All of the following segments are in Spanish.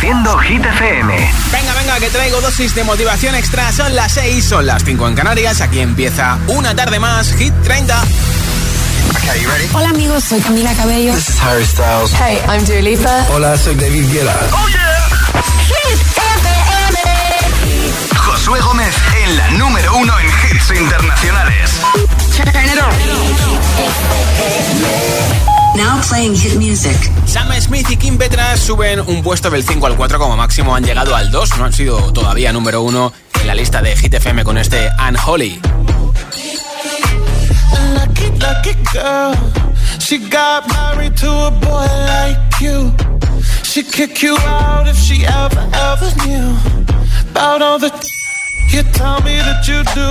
Reproduciendo Hit FM. Venga, venga, que traigo dosis de motivación extra. Son las 6, son las 5 en Canarias. Aquí empieza una tarde más, Hit 30. Okay, you ready? Hola amigos, soy Camila Cabello. This is Harry Styles. Hey, I'm Dua Lipa. Hola, soy David Guetta. ¡Oh, yeah! Hit FM. Josué Gómez en la número uno en hits internacionales. Now playing hit music. Sam Smith y Kim Petras suben un puesto del 5 al 4 como máximo, han llegado al 2, no han sido todavía número 1 en la lista de Hit FM con este Unholy. Lucky, lucky girl. She got married to a boy like you. She'd kick you out if she ever, ever knew about all the you tell me that you do.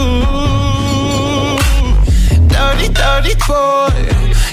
Dirty, dirty boy.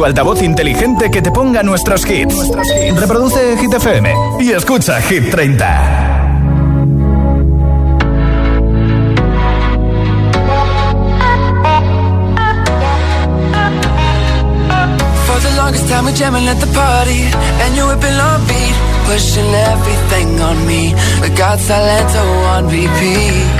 Tu altavoz inteligente que te ponga nuestros hits. Reproduce Hit FM y escucha Hit 30. For the longest time we jamming at the party And you whipping on beat Pushing everything on me We got Salento on repeat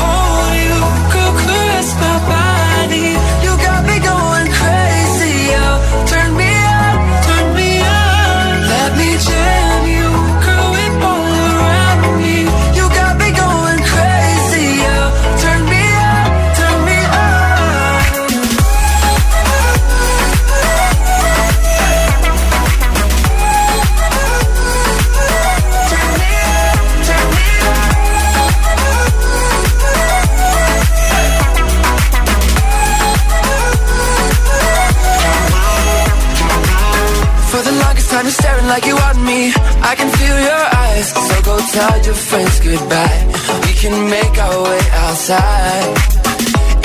goodbye We can make our way outside.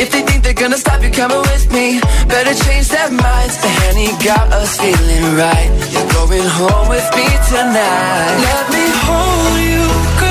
If they think they're gonna stop you coming with me Better change their minds. The Henny got us feeling right. You're going home with me tonight. Let me hold you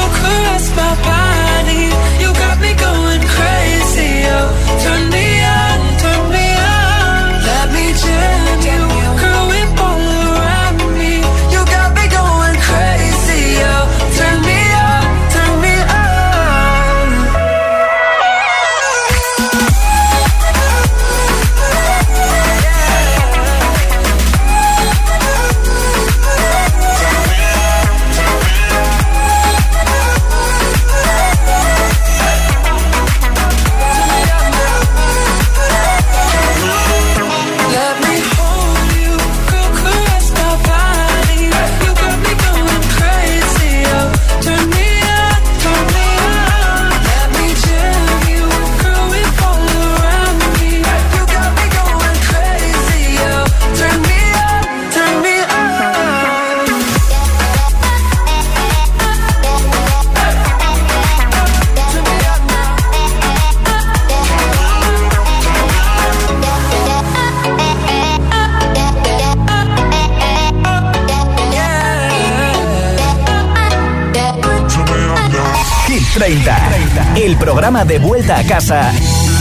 30. El programa de vuelta a casa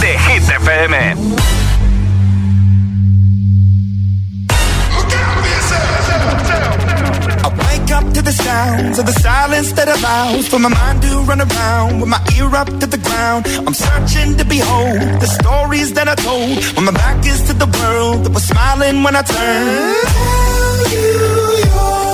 de Hit FM. to the sounds of the silence that allows for my mind to run around with my ear up to the ground. I'm searching to behold the stories that I told when my back is to the world that was smiling when I turned. Tell you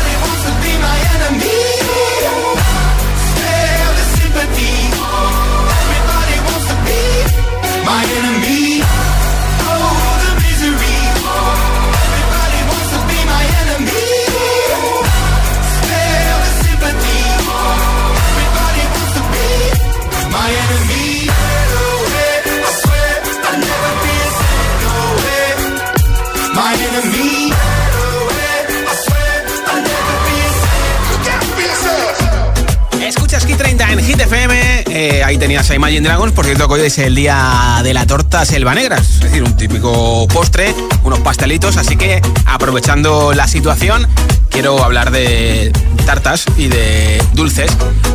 Tenías a Imagine Dragons. Por cierto, que hoy es el día de la torta selva negra. Es decir, un típico postre, unos pastelitos. Así que, aprovechando la situación, quiero hablar de tartas y de dulces.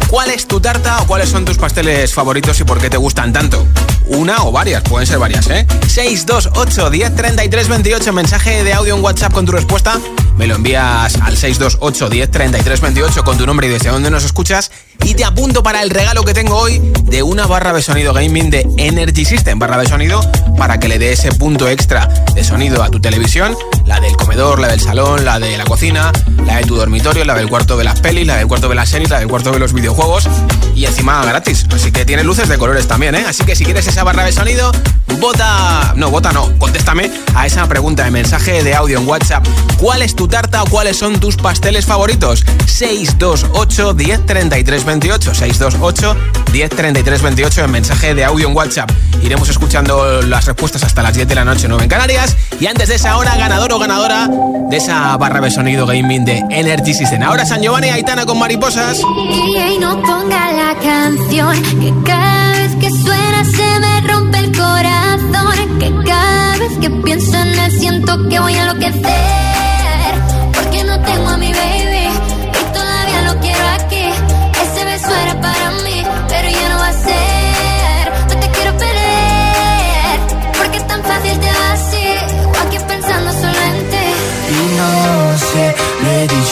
¿Cuál es tu tarta o cuáles son tus pasteles favoritos y por qué te gustan tanto? Una o varias, pueden ser varias, ¿eh? 628 10 33 28, mensaje de audio en WhatsApp con tu respuesta. Me lo envías al 628 10 33 28 con tu nombre y desde dónde nos escuchas. Y te apunto para el regalo que tengo hoy de una barra de sonido gaming de Energy System. Barra de sonido para que le dé ese punto extra de sonido a tu televisión. La del comedor, la del salón, la de la cocina, la de tu dormitorio, la del cuarto de las pelis, la del cuarto de las series, la del cuarto de los videojuegos. Y encima gratis. Así que tiene luces de colores también, ¿eh? Así que si quieres esa barra de sonido, vota... No, vota no. Contéstame a esa pregunta de mensaje de audio en WhatsApp. ¿Cuál es tu tarta o cuáles son tus pasteles favoritos? 628 10 33 28. 628 10 33 28 en mensaje de audio en WhatsApp. Iremos escuchando las respuestas hasta las 10 de la noche, 9 en Canarias. Y antes de esa hora, ganador o ganadora de esa barra de sonido gaming de Energy System. Ahora San Giovanni Aitana con mariposas. Y no ponga la canción que cada vez que suena se me rompe el corazón. Que cada vez que pienso en él siento que voy a enloquecer. Porque no tengo a mi baby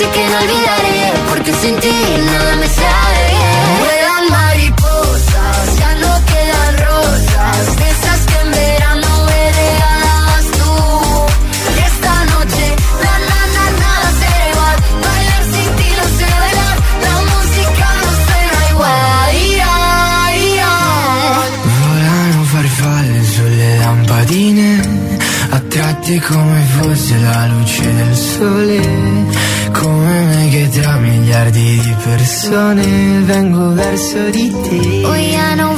así que no olvidaré personne vengo verso di te. No.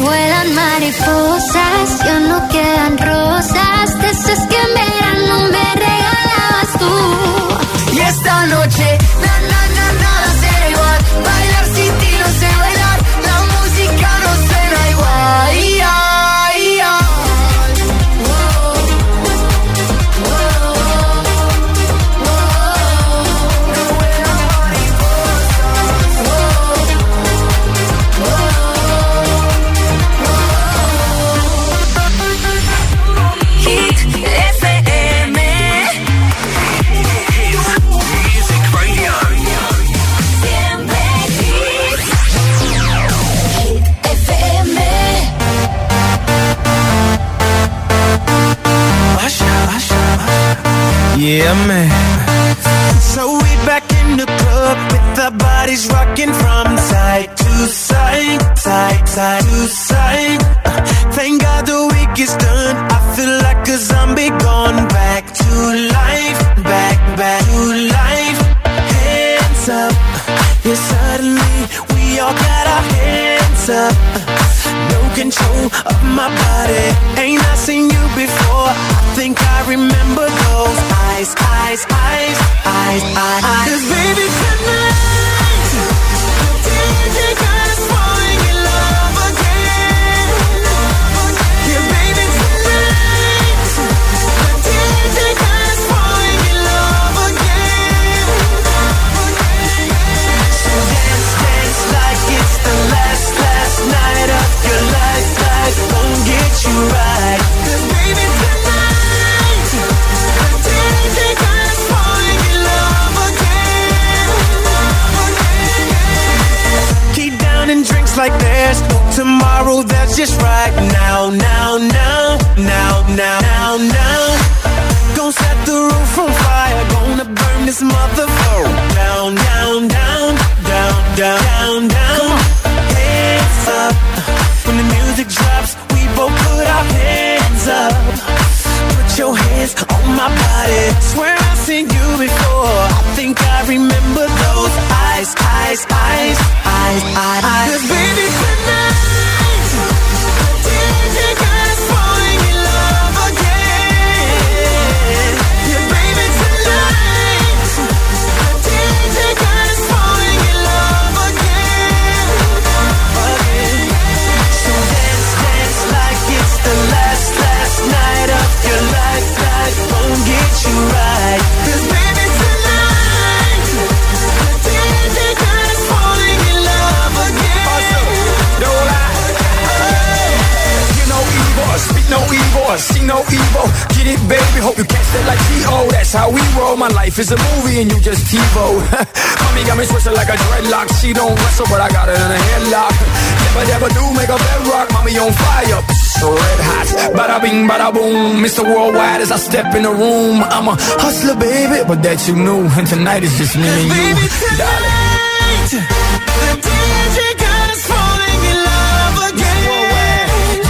just TiVo. Mommy got me switching like a dreadlock. She don't wrestle, but I got her in a headlock. Never, never do make a bedrock. Mommy on fire, red hot. Bada bing, bada boom. Mr. Worldwide as I step in the room. I'm a hustler, baby, but that you knew. And tonight is just me and you, baby, tonight. The DJ got us falling in love again.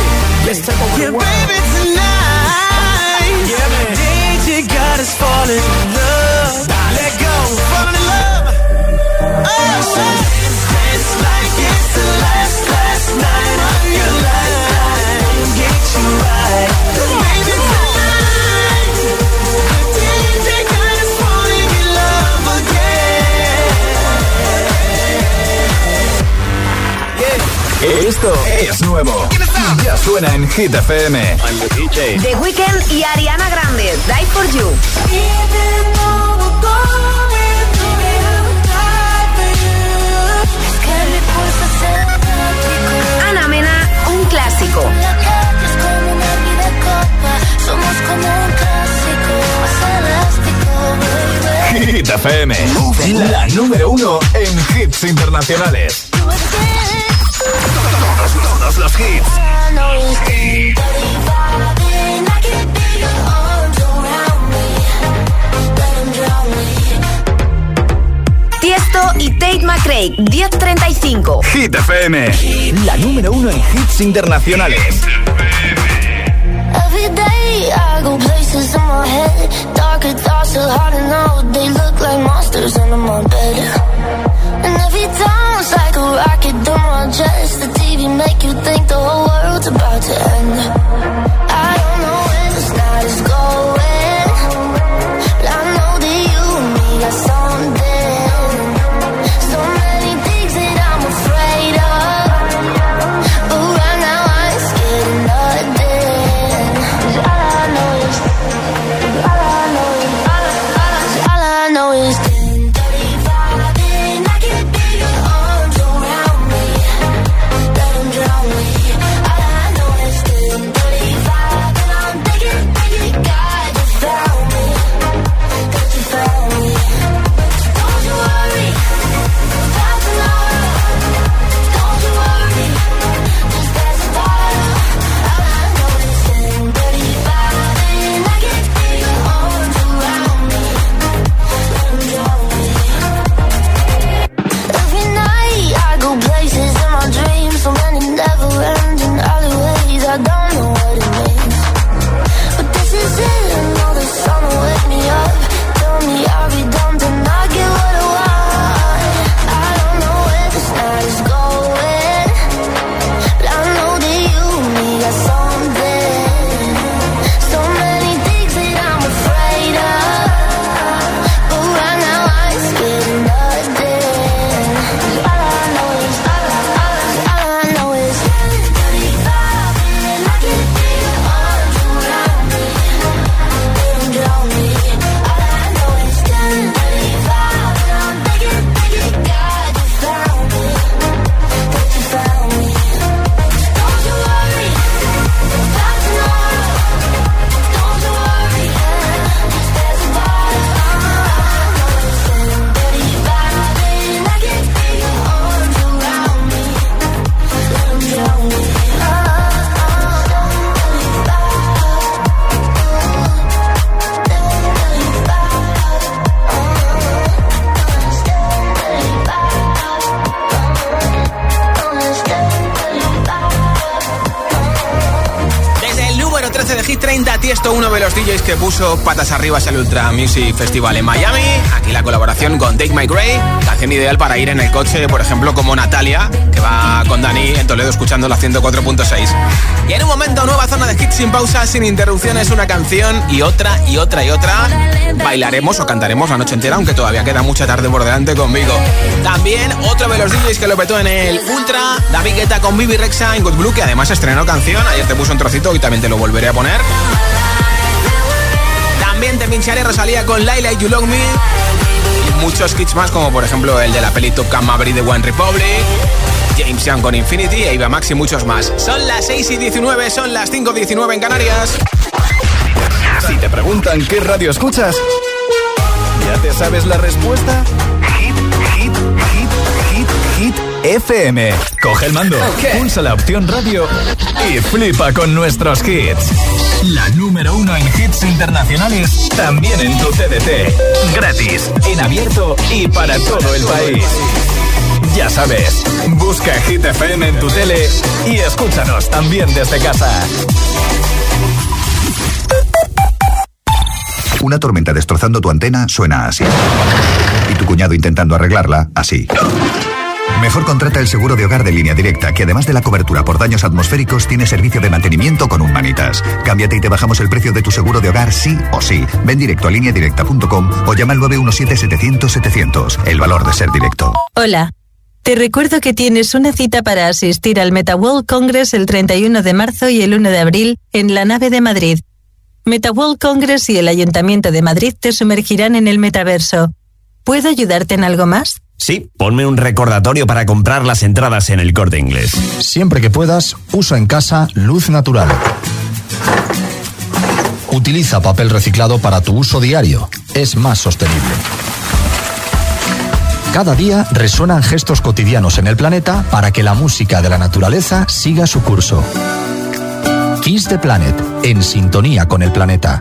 Yeah, baby, tonight. Yeah. DJ got us falling in love. Esto es nuevo. Ya suena en Hit FM. I'm the DJ. The y Ariana Grande. Die for You. Hit FM, la número uno en hits internacionales. Todos los hits. Y Tate McRae, 1035. Hit FM, la número uno en hits internacionales. Every day I go places in my head. Darker thoughts are hard to know. They look like monsters under my bed. And every time it's like a rocket through my chest. The TV make you think the whole world's about to end. I don't know where this night is going. Tiesto, uno de los DJs que puso patas arriba al Ultra Music Festival en Miami. Aquí la colaboración con Take My Gray, canción ideal para ir en el coche, por ejemplo, como Natalia, que va con Dani en Toledo escuchando la 104.6. Y en un momento, nueva zona de hits sin pausa, sin interrupciones, una canción y otra y otra y otra. Bailaremos o cantaremos la noche entera, aunque todavía queda mucha tarde por delante conmigo. También otro de los DJs que lo petó en el Ultra, David Guetta con Bibi Rexa en Good Blue, que además estrenó canción. Ayer te puso un trocito y también te lo volveré a poner. También te pincharé Rosalía con Laila y You Love Me. Y muchos kits más, como por ejemplo el de la peli Top Gun Maverick de One Republic. James Young con Infinity, Eva Max y muchos más. Son las 6 y 19, son las 5 y 19 en Canarias. Si te preguntan qué radio escuchas, ¿ya te sabes la respuesta? Hit, hit, hit, hit, hit, FM. Coge el mando, pulsa la opción radio y flipa con nuestros hits. La número uno en hits internacionales, también en tu TDT. Gratis, en abierto y para todo el país. Ya sabes, busca Hit FM en tu tele y escúchanos también desde casa. Una tormenta destrozando tu antena suena así. Y tu cuñado intentando arreglarla, así. Mejor contrata el seguro de hogar de línea directa, que además de la cobertura por daños atmosféricos, tiene servicio de mantenimiento con un manitas. Cámbiate y te bajamos el precio de tu seguro de hogar sí o sí. Ven directo a lineadirecta.com o llama al 917-700-700. El valor de ser directo. Hola. Te recuerdo que tienes una cita para asistir al MetaWorld Congress el 31 de marzo y el 1 de abril en la nave de Madrid. MetaWorld Congress y el Ayuntamiento de Madrid te sumergirán en el metaverso. ¿Puedo ayudarte en algo más? Sí, ponme un recordatorio para comprar las entradas en el corte inglés. Siempre que puedas, usa en casa luz natural. Utiliza papel reciclado para tu uso diario. Es más sostenible. Cada día resuenan gestos cotidianos en el planeta para que la música de la naturaleza siga su curso. Kiss the Planet, en sintonía con el planeta.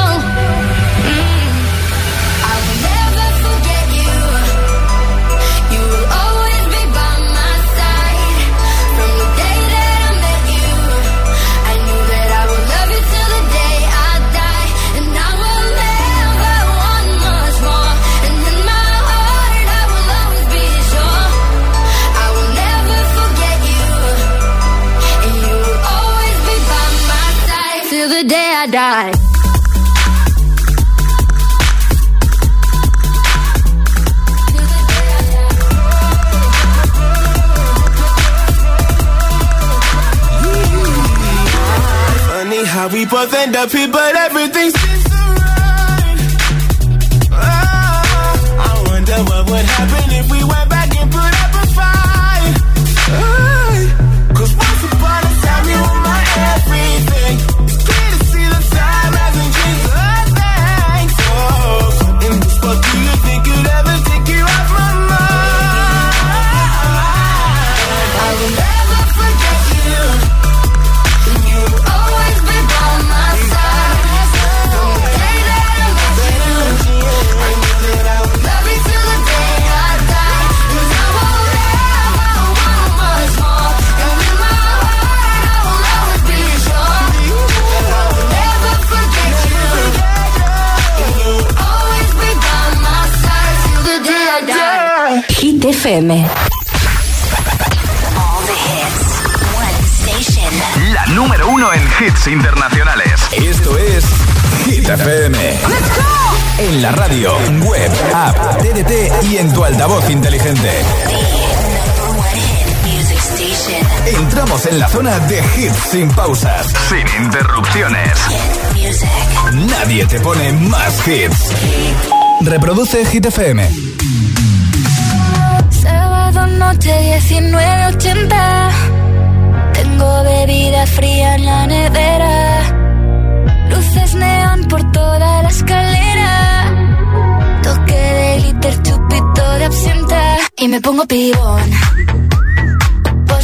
I die. Funny how we both end up here, but everything seems so right. Oh, ah, I wonder what would happen if en la zona de hits sin pausas, Sin interrupciones. Nadie te pone más hits. Reproduce Hit FM. Sábado noche 1980. Tengo bebida fría en la nevera. Luces neón por toda la escalera. Toque de glitter, chupito de absenta. Y me pongo pibón.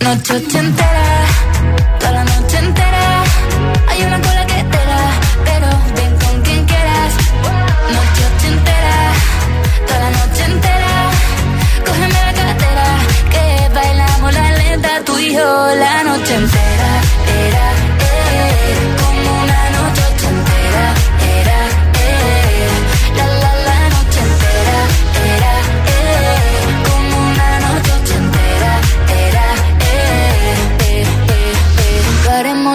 Noche ochentera, toda la noche entera. Hay una cola que te pero ven con quien quieras. Noche ochentera, toda la noche entera. Cógeme la cartera, que bailamos la lenta tú y yo la noche entera.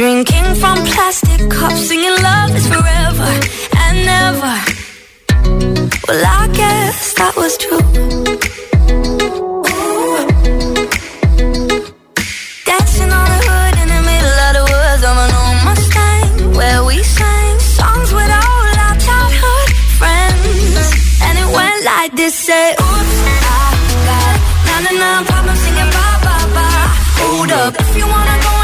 Drinking from plastic cups, singing love is forever and never. Well, I guess that was true. Dancing on the hood in the middle of the woods where we sang songs with all our childhood friends, and it went like this: Say, oops, I got nine problems, singing ba ba ba. Hold up, if you wanna go.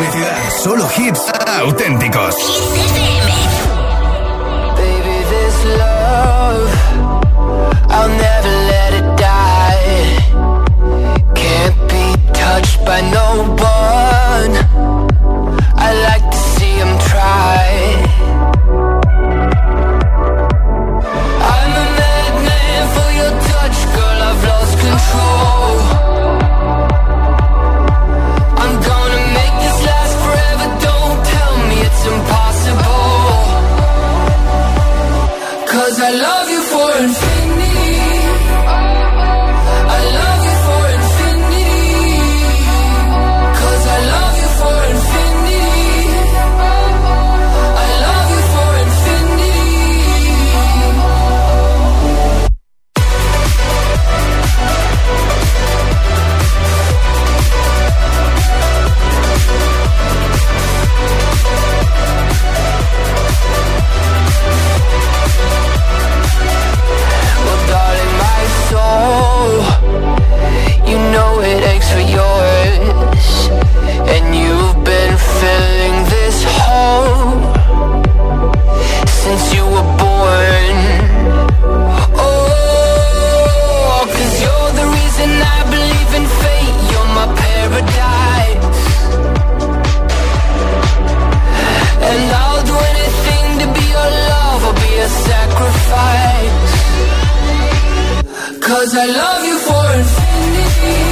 publicidad. Solo hits auténticos. Baby, this love, I'll never let it die. Can't be touched by no one. I like Hello. since you were born. Oh, cause you're the reason I believe in fate. You're my paradise. And I'll do anything to be your love or be a sacrifice. Cause I love you for infinity.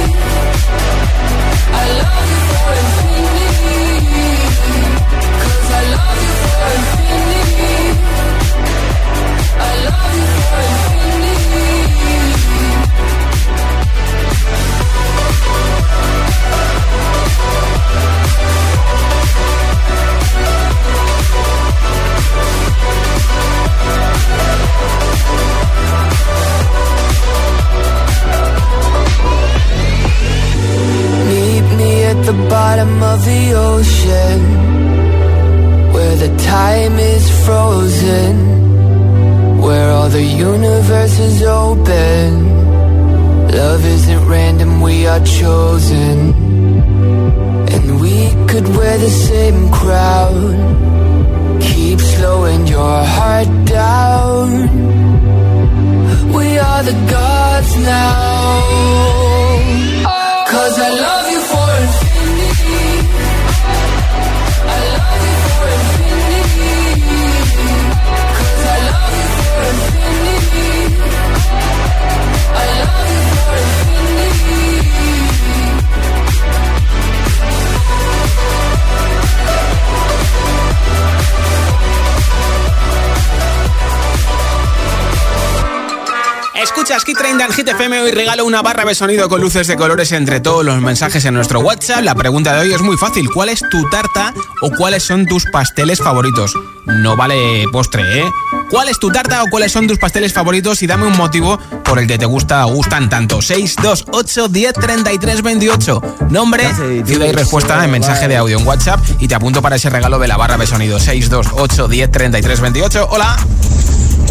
Hit 30 en Hit FM hoy regalo una barra de sonido con luces de colores entre todos los mensajes en nuestro WhatsApp. La pregunta de hoy es muy fácil. ¿Cuál es tu tarta o cuáles son tus pasteles favoritos? No vale postre, ¿eh? ¿Cuál es tu tarta o cuáles son tus pasteles favoritos? Y dame un motivo por el que te gusta o gustan tanto. 628 10 33 28. Nombre, ciudad y respuesta en mensaje de audio en WhatsApp y te apunto para ese regalo de la barra de sonido. 628 10 33 28. Hola.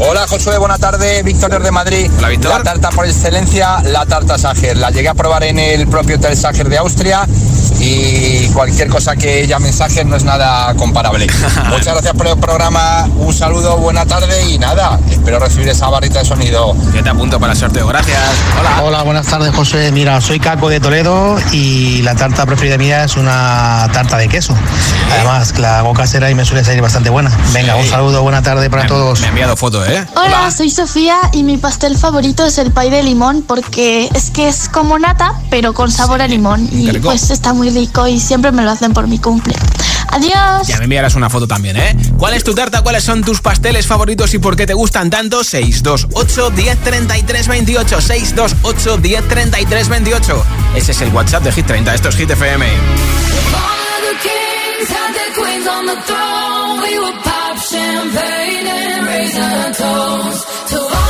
Hola Josué, buena tarde, Víctor desde Madrid. Hola Víctor. La tarta por excelencia, la tarta Sager. La llegué a probar en el propio Hotel Sager de Austria y cualquier cosa que llame Sager no es nada comparable. Muchas gracias por el programa, un saludo, buena tarde y nada, espero recibir esa barrita de sonido. Yo te apunto para el sorteo, gracias. Hola. Hola, buenas tardes José. Mira, soy Caco de Toledo y la tarta preferida mía es una tarta de queso. Además, la hago casera y me suele salir bastante buena. Venga, un saludo, buena tarde para todos. Me ha enviado foto, ¿eh? Hola, soy Sofía y mi pastel favorito es el pay de limón porque es que es como nata, pero con sabor a limón. Y pues está muy rico y siempre me lo hacen por mi cumple. Adiós. Ya me enviarás una foto también, ¿eh? ¿Cuál es tu tarta? ¿Cuáles son tus pasteles favoritos y por qué te gustan tanto? 628 10 33 28. 628 10 33 28. Ese es el WhatsApp de Hit 30. Esto es Hit FM. All of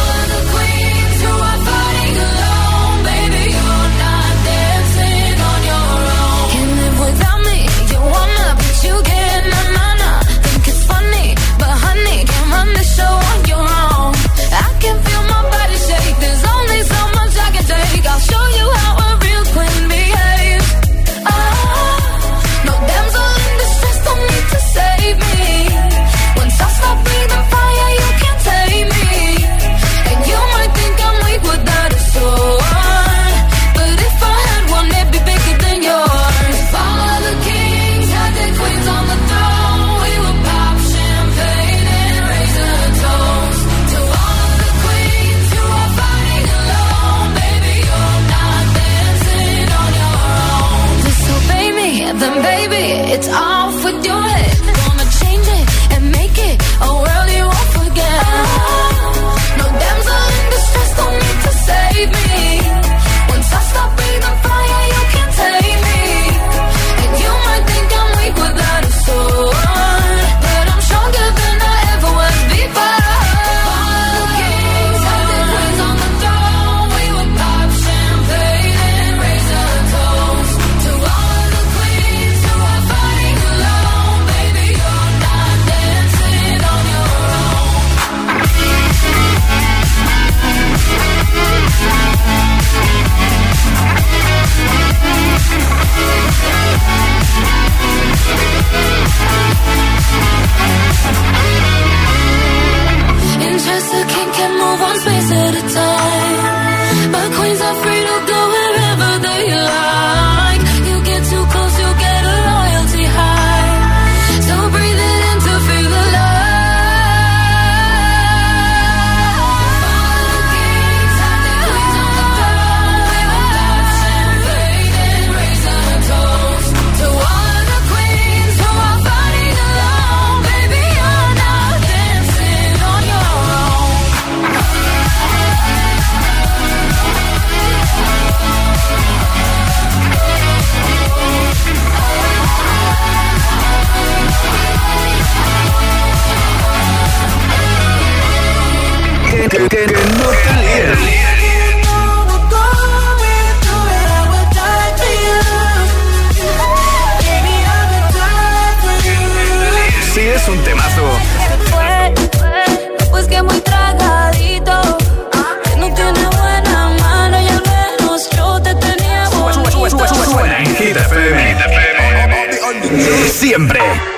Siempre.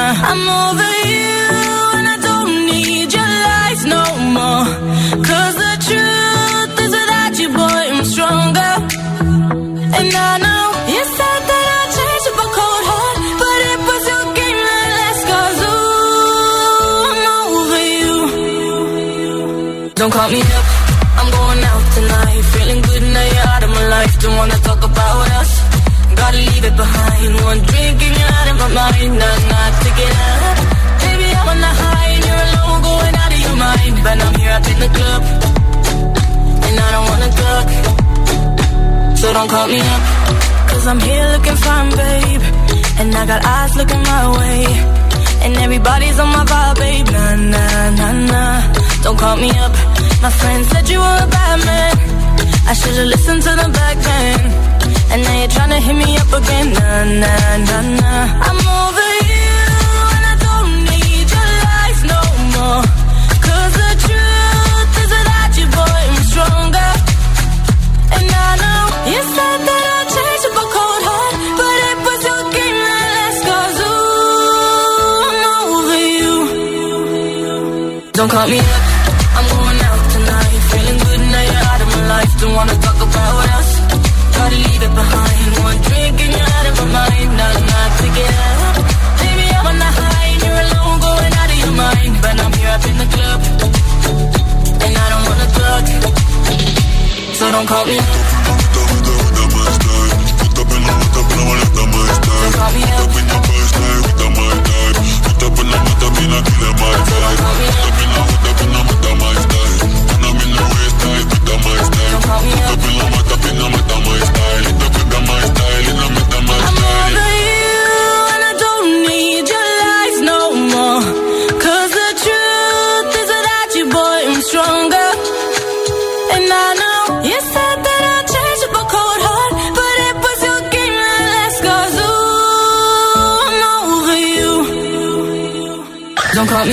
my mind, I'm not sticking up. Baby, I'm on the high and you're alone, going out of your mind. But I'm here up in the club, and I don't wanna talk. So don't call me up, cause I'm here looking fine, babe. And I got eyes looking my way. And everybody's on my vibe, babe. Nah, nah, nah, nah. Don't call me up. My friend said you were a bad man. I should've listened to the back then. And now you're trying to hit me up again. Nah, nah, nah, nah. I'm over you, and I don't need your lies no more. Cause the truth is without you, boy, I'm stronger. And I know you said that I'd change up a cold heart, but it was your game that last. Cause ooh, I'm over you. Don't call me up. don't call me. Don't call me up. Don't call me up. Call.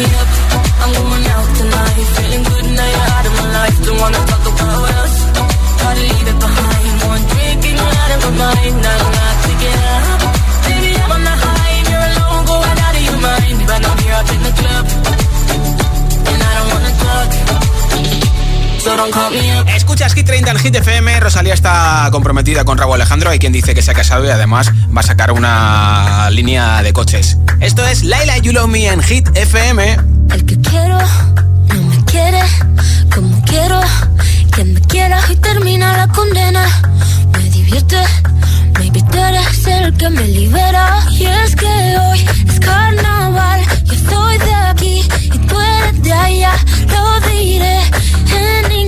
Don't up. Escuchas Hit 30 en Hit FM. Rosalía está comprometida con Raúl Alejandro. Hay quien dice que se ha casado y además va a sacar una línea de coches. Esto es Laila You Love Me en Hit FM. El que quiero no me quiere como quiero que me quiera y termina la condena. Me divierte, maybe tú eres el que me libera. Y es que hoy es carnaval, yo estoy de aquí y tú eres de allá. Lo diré en inglés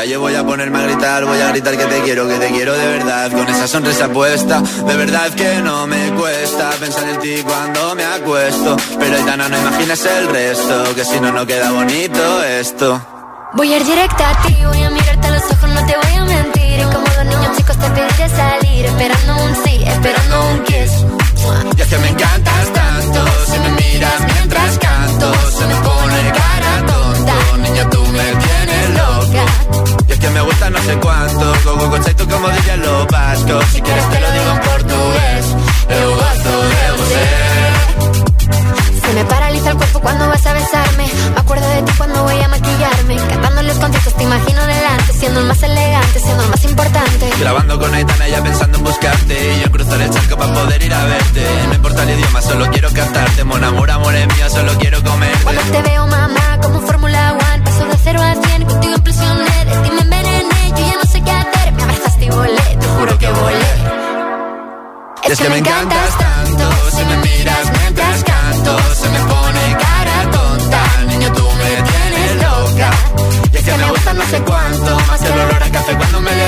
Calle, voy a ponerme a gritar. Voy a gritar que te quiero, que te quiero de verdad. Con esa sonrisa puesta, de verdad que no me cuesta pensar en ti cuando me acuesto. Pero Aitana, no imagines el resto, que si no, no queda bonito esto. Voy a ir directa a ti, voy a mirarte a los ojos, no te voy a mentir. Y como dos niños chicos te pediré salir, esperando un sí, esperando un kiss. Y es que me encantas tanto, si me miras mientras canto, se me pone cara tonto, niña tú me tienes loca. Que me gusta no sé cuánto, go con tú como dije lo vasco, si quieres te lo digo en portugués, eu gosto de você. Se me paraliza el cuerpo cuando vas a besarme. Me acuerdo de ti cuando voy a maquillarme. Cantando los conciertos te imagino delante. Siendo el más elegante, siendo el más importante. Grabando con Aitana ya pensando en buscarte. Y yo cruzar el charco para poder ir a verte. No importa el idioma, solo quiero cantarte. Mon amor, amor es mío, solo quiero comer. Cuando te veo, mamá, como Fórmula One. Paso de cero a cien, contigo impresioné. De ti me envenené, yo ya no sé qué hacer. Me abrazaste y volé, te juro que volé. Es que me encantas tanto, si me miras mientras canto, se me pone cara tonta, niño tú me tienes loca. Y es que me gusta no sé cuánto, más el a café cuando me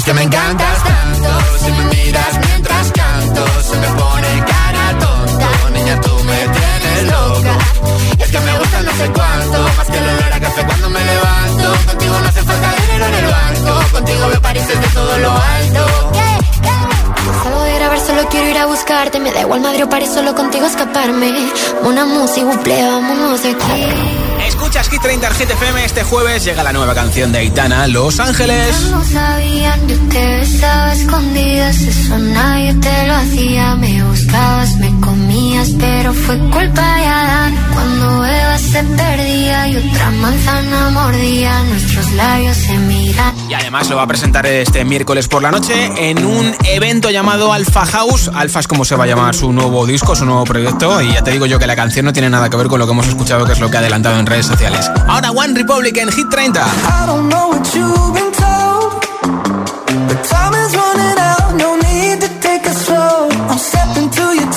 es que me encantas tanto, si me miras mientras canto, se me pone cara tonta. Niña, tú me tienes loca. Es que me gusta no sé cuánto, más que el olor a café cuando me levanto. Contigo no hace falta dinero en el banco, contigo veo París desde todo lo alto. Salgo de grabar, solo quiero ir a buscarte. Me da igual Madrid o solo contigo escaparme. Una música, buple, vámonos de aquí. Escuchas Hit 30 en Hit FM. Este jueves llega la nueva canción de Aitana, Los Ángeles. No sabían, yo te besaba escondidas. Eso nadie te lo hacía. Me buscabas, me comías, pero fue culpa de Adán. Cuando Eva se perdía y otra manzana mordía, nuestros labios se miran. Además lo va a presentar este miércoles por la noche en un evento llamado Alpha House. Alpha es como se va a llamar su nuevo disco, su nuevo proyecto. Y ya te digo yo que la canción no tiene nada que ver con lo que hemos escuchado, que es lo que ha adelantado en redes sociales. Ahora One Republic en Hit 30. I don't know what you've been told, but time is running out. No need to take it slow. I'm stepping to you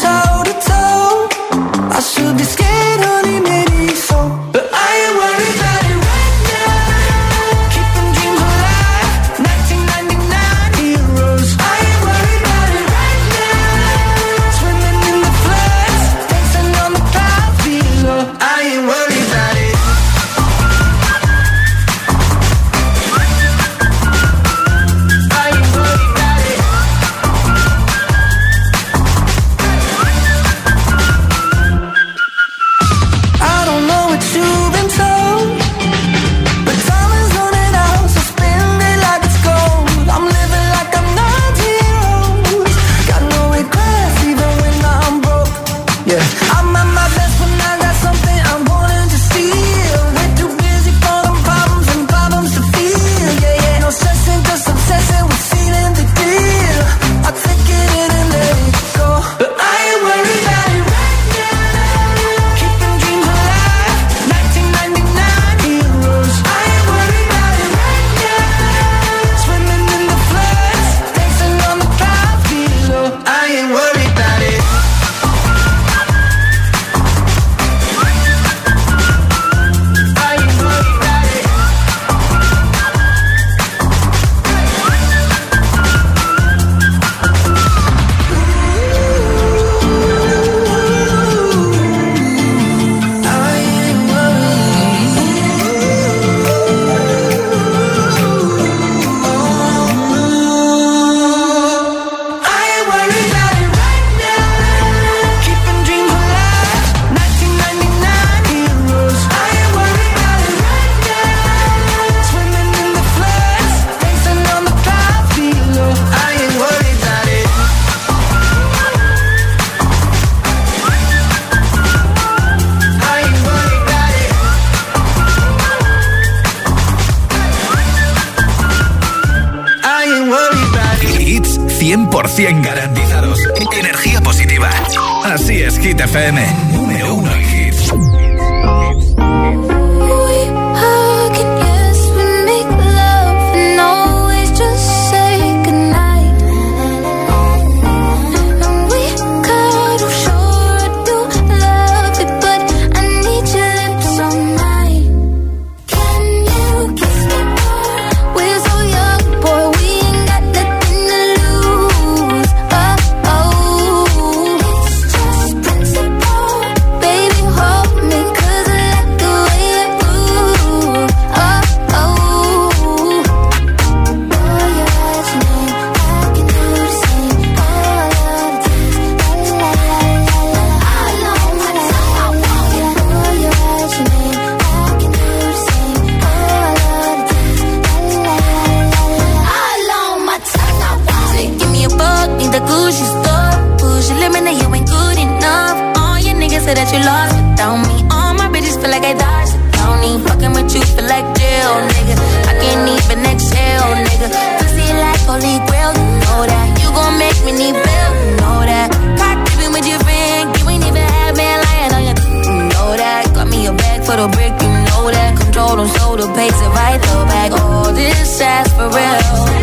know that. You gon' make me need bills, know that. Caught creeping with your friend, you ain't even had me lying on your know that. Got me a bag for the brick, you know that. Control them so the pace it right Throw back. All oh, this ass for real.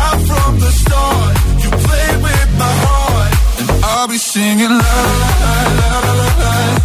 be singing la